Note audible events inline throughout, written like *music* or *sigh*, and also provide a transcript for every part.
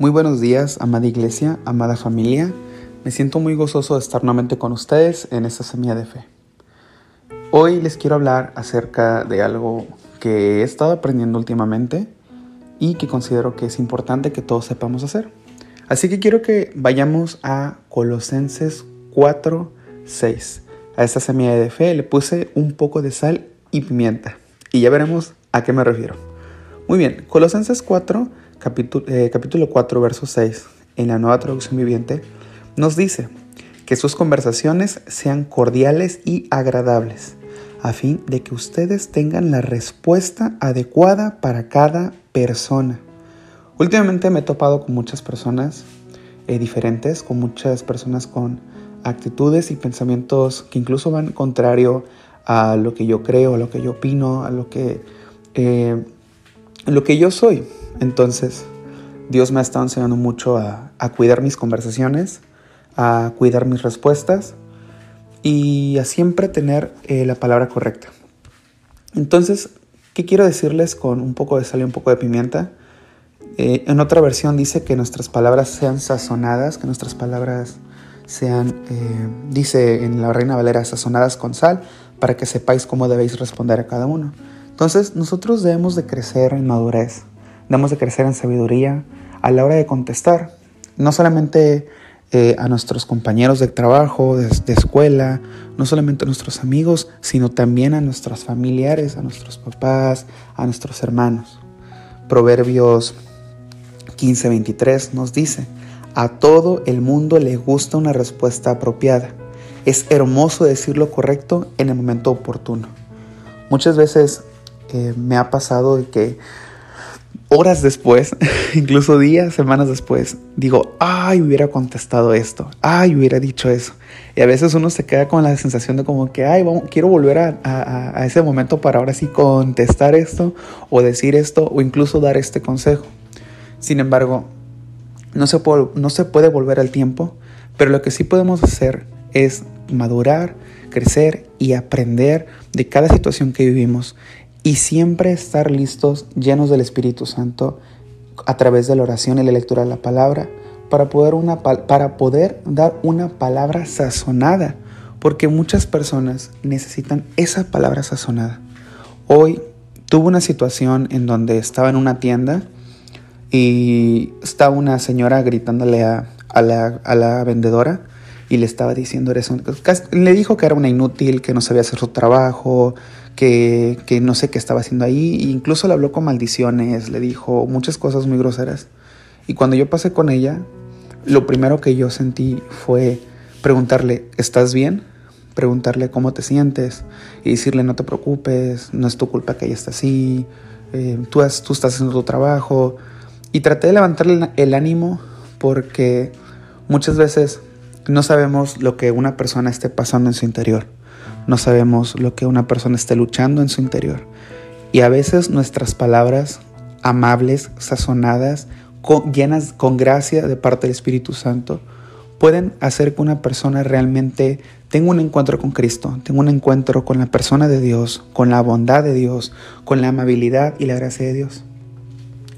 Muy buenos días, amada iglesia, amada familia. Me siento muy gozoso de estar nuevamente con ustedes en esta semilla de fe. Hoy les quiero hablar acerca de algo que he estado aprendiendo últimamente y que considero que es importante que todos sepamos hacer. Así que quiero que vayamos a Colosenses 4, 6. A esta semilla de fe le puse un poco de sal y pimienta y ya veremos a qué me refiero. Muy bien, Colosenses 4, capítulo, eh, capítulo 4, verso 6, en la nueva traducción viviente, nos dice que sus conversaciones sean cordiales y agradables, a fin de que ustedes tengan la respuesta adecuada para cada persona. Últimamente me he topado con muchas personas eh, diferentes, con muchas personas con actitudes y pensamientos que incluso van contrario a lo que yo creo, a lo que yo opino, a lo que eh, lo que yo soy. Entonces, Dios me ha estado enseñando mucho a, cuidar mis conversaciones, a cuidar mis respuestas y a siempre tener eh, la palabra correcta. Entonces, ¿qué quiero decirles con un poco de sal y un poco de pimienta? Eh, en otra versión dice que nuestras palabras sean sazonadas, que nuestras palabras sean, eh, dice en la Reina Valera, sazonadas con sal, para que sepáis cómo debéis responder a cada uno. Entonces nosotros debemos de crecer en madurez, debemos de crecer en sabiduría a la hora de contestar, no solamente eh, a nuestros compañeros de trabajo, de, escuela, no solamente a nuestros amigos, sino también a nuestros familiares, a nuestros papás, a nuestros hermanos. Proverbios 15:23 nos dice, a todo el mundo le gusta una respuesta apropiada. Es hermoso decir lo correcto en el momento oportuno. Muchas veces me ha pasado de que horas después, *laughs* incluso días, semanas después, digo, ay, hubiera contestado esto, ay, hubiera dicho eso. Y a veces uno se queda con la sensación de como que, ay, quiero volver a, a ese momento para ahora sí contestar esto o decir esto o incluso dar este consejo. Sin embargo, no se, puede, no se puede volver al tiempo, pero lo que sí podemos hacer es madurar, crecer y aprender de cada situación que vivimos y siempre estar listos, llenos del Espíritu Santo, a través de la oración y la lectura de la palabra, para poder, una, para poder dar una palabra sazonada, porque muchas personas necesitan esa palabra sazonada. Hoy tuve una situación en donde estaba en una tienda y estaba una señora gritándole a, la, a la vendedora y le estaba diciendo eso. Le dijo que era una inútil, que no sabía hacer su trabajo, que, que no sé qué estaba haciendo ahí. E incluso le habló con maldiciones, le dijo muchas cosas muy groseras. Y cuando yo pasé con ella, lo primero que yo sentí fue preguntarle, ¿estás bien? Preguntarle cómo te sientes y decirle, no te preocupes, no es tu culpa que ella está así, eh, tú, tú estás haciendo tu trabajo. Y traté de levantarle el ánimo porque muchas veces no sabemos lo que una persona esté pasando en su interior. No sabemos lo que una persona esté luchando en su interior. Y a veces nuestras palabras amables, sazonadas, llenas con gracia de parte del Espíritu Santo, pueden hacer que una persona realmente tenga un encuentro con Cristo, tenga un encuentro con la persona de Dios, con la bondad de Dios, con la amabilidad y la gracia de Dios.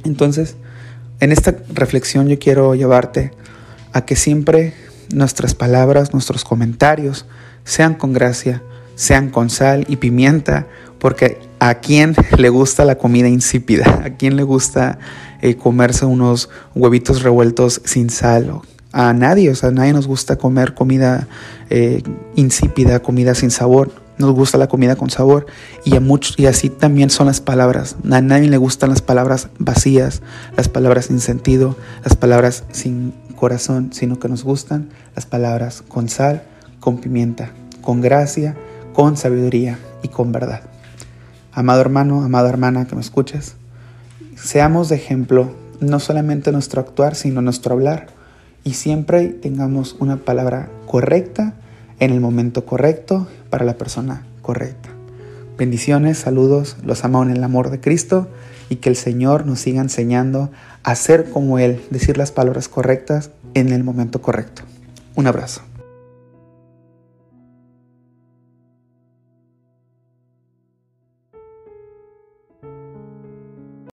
Entonces, en esta reflexión yo quiero llevarte a que siempre nuestras palabras, nuestros comentarios sean con gracia, sean con sal y pimienta, porque a quién *laughs* le gusta la comida insípida, a quién le gusta eh, comerse unos huevitos revueltos sin sal. A nadie, o sea, a nadie nos gusta comer comida eh, insípida, comida sin sabor. Nos gusta la comida con sabor y, a muchos, y así también son las palabras. A nadie le gustan las palabras vacías, las palabras sin sentido, las palabras sin corazón, sino que nos gustan las palabras con sal, con pimienta, con gracia, con sabiduría y con verdad. Amado hermano, amada hermana que me escuches, seamos de ejemplo no solamente nuestro actuar, sino nuestro hablar y siempre tengamos una palabra correcta en el momento correcto para la persona correcta. Bendiciones, saludos, los amo en el amor de Cristo y que el Señor nos siga enseñando a ser como Él, decir las palabras correctas en el momento correcto. Un abrazo.